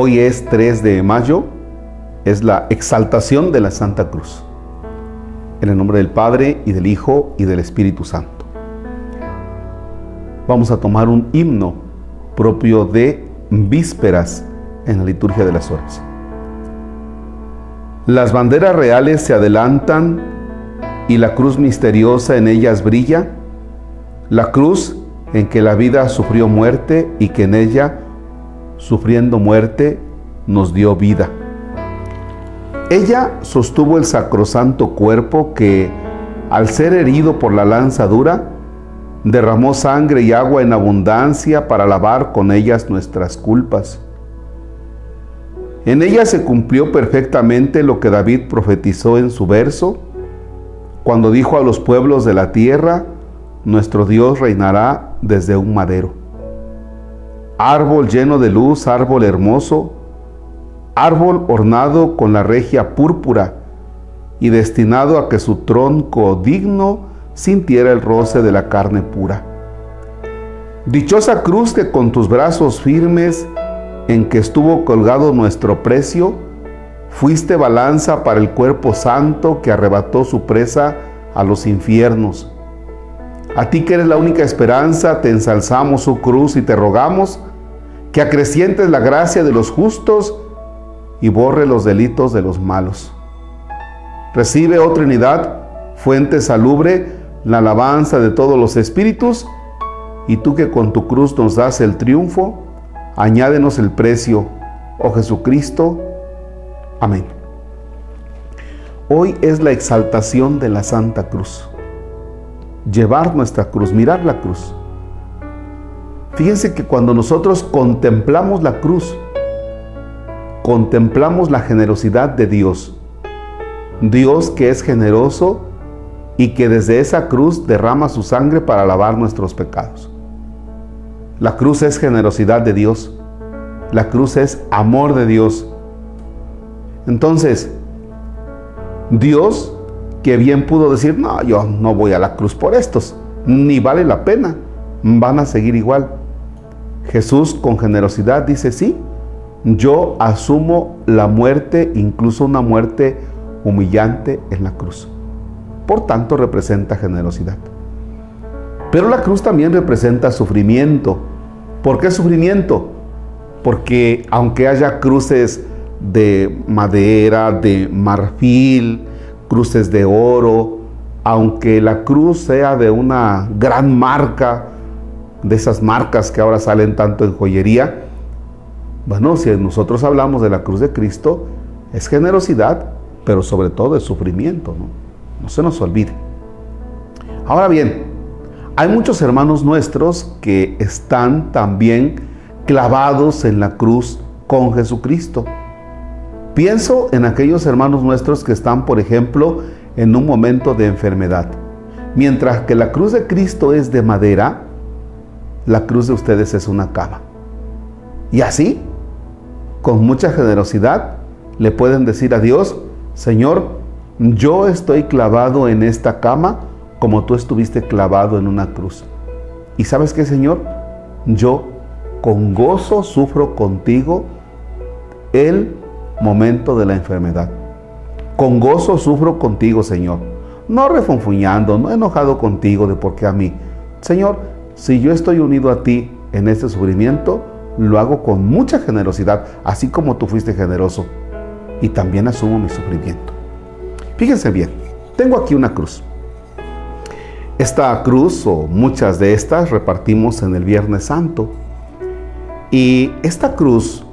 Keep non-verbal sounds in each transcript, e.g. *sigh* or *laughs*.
Hoy es 3 de mayo, es la exaltación de la Santa Cruz. En el nombre del Padre y del Hijo y del Espíritu Santo. Vamos a tomar un himno propio de vísperas en la liturgia de las horas. Las banderas reales se adelantan y la cruz misteriosa en ellas brilla, la cruz en que la vida sufrió muerte y que en ella, sufriendo muerte, nos dio vida. Ella sostuvo el sacrosanto cuerpo que, al ser herido por la lanza dura, derramó sangre y agua en abundancia para lavar con ellas nuestras culpas. En ella se cumplió perfectamente lo que David profetizó en su verso, cuando dijo a los pueblos de la tierra, nuestro Dios reinará desde un madero. Árbol lleno de luz, árbol hermoso, árbol ornado con la regia púrpura y destinado a que su tronco digno sintiera el roce de la carne pura. Dichosa cruz que con tus brazos firmes en que estuvo colgado nuestro precio, fuiste balanza para el cuerpo santo que arrebató su presa a los infiernos. A ti que eres la única esperanza, te ensalzamos su cruz y te rogamos que acrecientes la gracia de los justos y borre los delitos de los malos. Recibe, oh Trinidad, fuente salubre, la alabanza de todos los espíritus, y tú que con tu cruz nos das el triunfo, añádenos el precio, oh Jesucristo. Amén. Hoy es la exaltación de la Santa Cruz. Llevar nuestra cruz, mirar la cruz. Fíjense que cuando nosotros contemplamos la cruz, contemplamos la generosidad de Dios. Dios que es generoso y que desde esa cruz derrama su sangre para lavar nuestros pecados. La cruz es generosidad de Dios. La cruz es amor de Dios. Entonces, Dios que bien pudo decir, no, yo no voy a la cruz por estos, ni vale la pena, van a seguir igual. Jesús con generosidad dice, sí, yo asumo la muerte, incluso una muerte humillante en la cruz. Por tanto, representa generosidad. Pero la cruz también representa sufrimiento. ¿Por qué sufrimiento? Porque aunque haya cruces de madera, de marfil, cruces de oro, aunque la cruz sea de una gran marca, de esas marcas que ahora salen tanto en joyería, bueno, si nosotros hablamos de la cruz de Cristo, es generosidad, pero sobre todo es sufrimiento, ¿no? No se nos olvide. Ahora bien, hay muchos hermanos nuestros que están también clavados en la cruz con Jesucristo. Pienso en aquellos hermanos nuestros que están, por ejemplo, en un momento de enfermedad. Mientras que la cruz de Cristo es de madera, la cruz de ustedes es una cama. Y así con mucha generosidad, le pueden decir a Dios, Señor, yo estoy clavado en esta cama como tú estuviste clavado en una cruz. ¿Y sabes qué, Señor? Yo con gozo sufro contigo el momento de la enfermedad. Con gozo sufro contigo, Señor. No refunfuñando, no enojado contigo de por qué a mí. Señor, si yo estoy unido a ti en este sufrimiento, lo hago con mucha generosidad, así como tú fuiste generoso. Y también asumo mi sufrimiento. Fíjense bien, tengo aquí una cruz. Esta cruz o muchas de estas repartimos en el Viernes Santo. Y esta cruz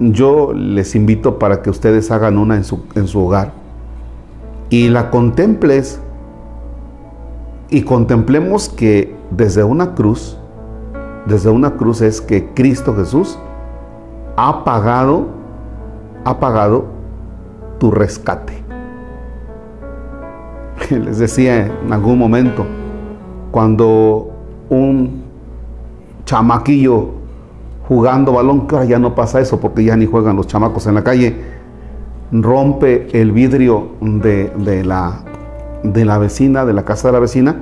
yo les invito para que ustedes hagan una en su, en su hogar y la contemples y contemplemos que desde una cruz desde una cruz es que Cristo Jesús ha pagado, ha pagado tu rescate. *laughs* Les decía en algún momento, cuando un chamaquillo jugando balón, ya no pasa eso porque ya ni juegan los chamacos en la calle, rompe el vidrio de, de, la, de la vecina, de la casa de la vecina,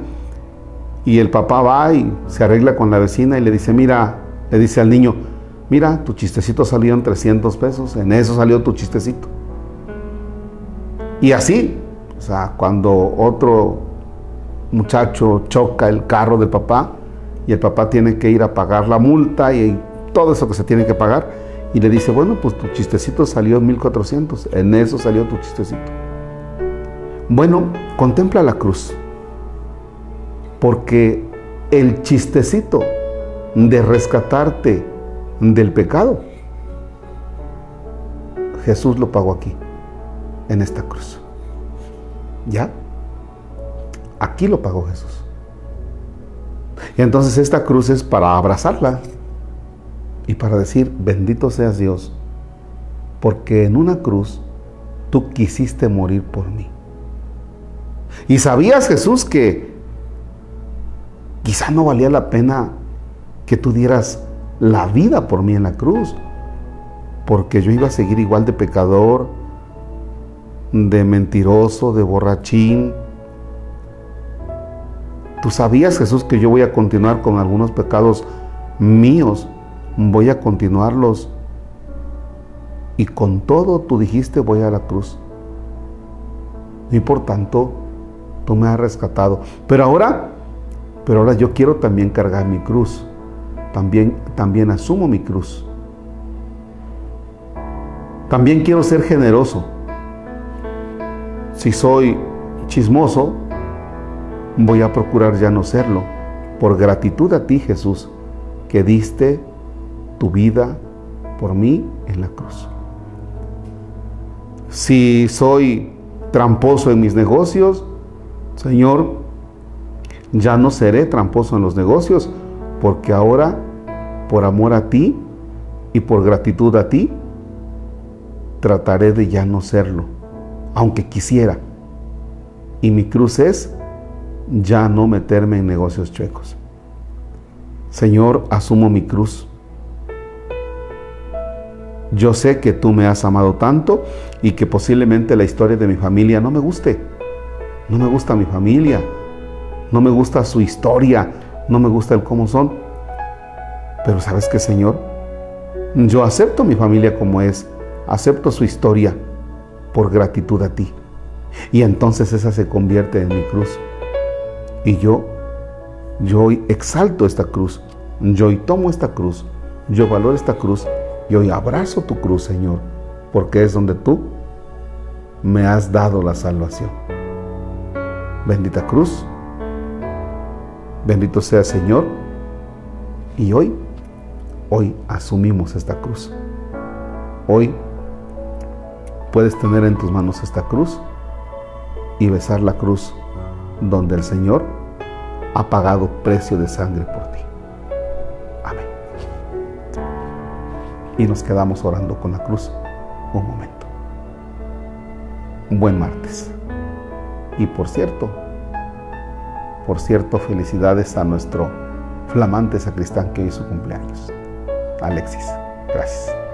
y el papá va y se arregla con la vecina y le dice, mira, le dice al niño, Mira, tu chistecito salió en 300 pesos, en eso salió tu chistecito. Y así, o sea, cuando otro muchacho choca el carro del papá y el papá tiene que ir a pagar la multa y todo eso que se tiene que pagar, y le dice, bueno, pues tu chistecito salió en 1400, en eso salió tu chistecito. Bueno, contempla la cruz, porque el chistecito de rescatarte del pecado, Jesús lo pagó aquí, en esta cruz. ¿Ya? Aquí lo pagó Jesús. Y entonces esta cruz es para abrazarla y para decir, bendito seas Dios, porque en una cruz tú quisiste morir por mí. Y sabías Jesús que quizá no valía la pena que tú dieras la vida por mí en la cruz, porque yo iba a seguir igual de pecador, de mentiroso, de borrachín. Tú sabías, Jesús, que yo voy a continuar con algunos pecados míos, voy a continuarlos. Y con todo tú dijiste, voy a la cruz. Y por tanto, tú me has rescatado. Pero ahora, pero ahora yo quiero también cargar mi cruz también, también asumo mi cruz. También quiero ser generoso. Si soy chismoso, voy a procurar ya no serlo, por gratitud a ti, Jesús, que diste tu vida por mí en la cruz. Si soy tramposo en mis negocios, Señor, ya no seré tramposo en los negocios, porque ahora por amor a ti y por gratitud a ti, trataré de ya no serlo, aunque quisiera. Y mi cruz es ya no meterme en negocios chuecos. Señor, asumo mi cruz. Yo sé que tú me has amado tanto y que posiblemente la historia de mi familia no me guste. No me gusta mi familia, no me gusta su historia, no me gusta el cómo son. Pero sabes qué, Señor, yo acepto mi familia como es, acepto su historia por gratitud a ti. Y entonces esa se convierte en mi cruz. Y yo, yo hoy exalto esta cruz, yo hoy tomo esta cruz, yo valoro esta cruz y hoy abrazo tu cruz, Señor, porque es donde tú me has dado la salvación. Bendita cruz, bendito sea Señor, y hoy Hoy asumimos esta cruz. Hoy puedes tener en tus manos esta cruz y besar la cruz donde el Señor ha pagado precio de sangre por ti. Amén. Y nos quedamos orando con la cruz un momento. Buen martes. Y por cierto, por cierto, felicidades a nuestro flamante sacristán que hoy su cumpleaños. Alexis. Gracias.